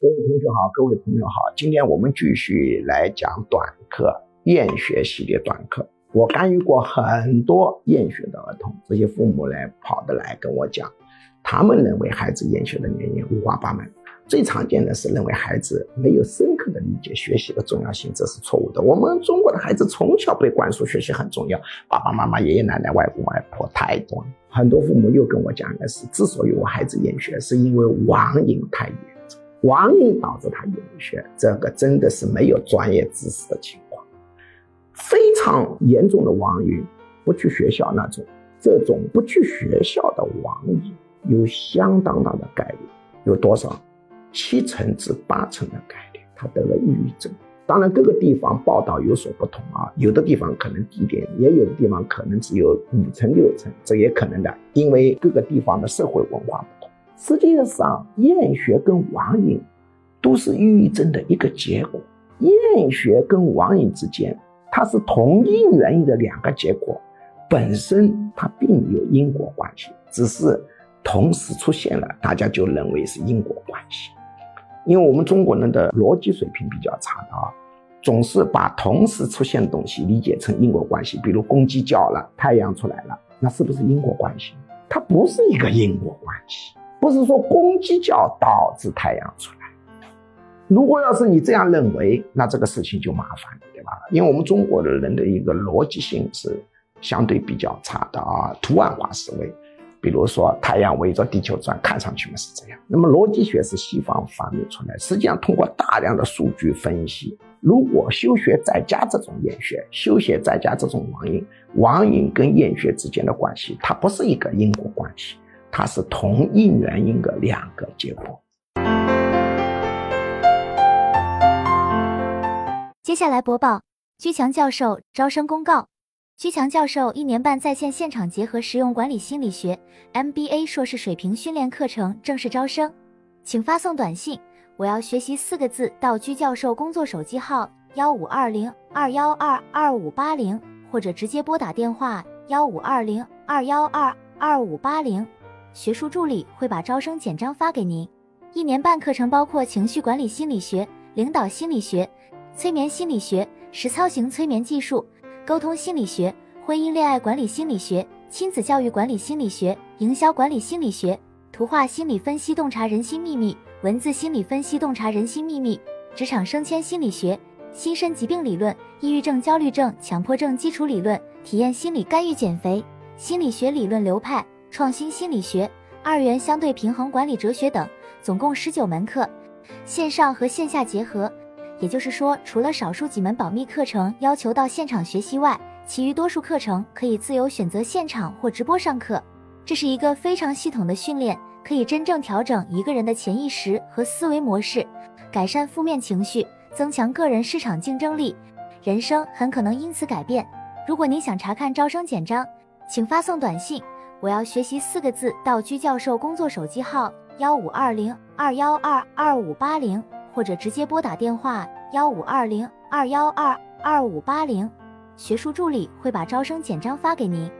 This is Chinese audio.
各位同学好，各位朋友好，今天我们继续来讲短课厌学系列短课。我干预过很多厌学的儿童，这些父母来跑的来跟我讲，他们认为孩子厌学的原因五花八门。最常见的是认为孩子没有深刻的理解学习的重要性，这是错误的。我们中国的孩子从小被灌输学习很重要，爸爸妈妈、爷爷奶奶、外公外婆太多了。很多父母又跟我讲的是，之所以我孩子厌学，是因为网瘾太严，网瘾导致他厌学。这个真的是没有专业知识的情况，非常严重的网瘾，不去学校那种，这种不去学校的网瘾有相当大的概率，有多少？七成至八成的概率，他得了抑郁症。当然，各个地方报道有所不同啊，有的地方可能低点，也有的地方可能只有五成六成，这也可能的，因为各个地方的社会文化不。实际上，厌学跟网瘾都是抑郁症的一个结果。厌学跟网瘾之间，它是同一原因的两个结果，本身它并没有因果关系，只是同时出现了，大家就认为是因果关系。因为我们中国人的逻辑水平比较差的啊，总是把同时出现的东西理解成因果关系。比如公鸡叫了，太阳出来了，那是不是因果关系？它不是一个因果关系，不是说公鸡叫导致太阳出来。如果要是你这样认为，那这个事情就麻烦了，对吧？因为我们中国的人的一个逻辑性是相对比较差的啊，图案化思维。比如说，太阳围着地球转，看上去嘛是这样。那么逻辑学是西方发明出来，实际上通过大量的数据分析，如果休学在家这种厌学，休学在家这种网瘾，网瘾跟厌学之间的关系，它不是一个因果关系，它是同一原因的两个结果。接下来播报居强教授招生公告。居强教授一年半在线现场结合实用管理心理学 MBA 硕士水平训练课程正式招生，请发送短信“我要学习”四个字到居教授工作手机号幺五二零二幺二二五八零，或者直接拨打电话幺五二零二幺二二五八零，学术助理会把招生简章发给您。一年半课程包括情绪管理心理学、领导心理学、催眠心理学、实操型催眠技术。沟通心理学、婚姻恋爱管理心理学、亲子教育管理心理学、营销管理心理学、图画心理分析洞察人心秘密、文字心理分析洞察人心秘密、职场升迁心理学、心身疾病理论、抑郁症、焦虑症、强迫症基础理论、体验心理干预减肥、心理学理论流派、创新心理学、二元相对平衡管理哲学等，总共十九门课，线上和线下结合。也就是说，除了少数几门保密课程要求到现场学习外，其余多数课程可以自由选择现场或直播上课。这是一个非常系统的训练，可以真正调整一个人的潜意识和思维模式，改善负面情绪，增强个人市场竞争力，人生很可能因此改变。如果您想查看招生简章，请发送短信“我要学习”四个字道居教授工作手机号幺五二零二幺二二五八零。或者直接拨打电话幺五二零二幺二二五八零，学术助理会把招生简章发给您。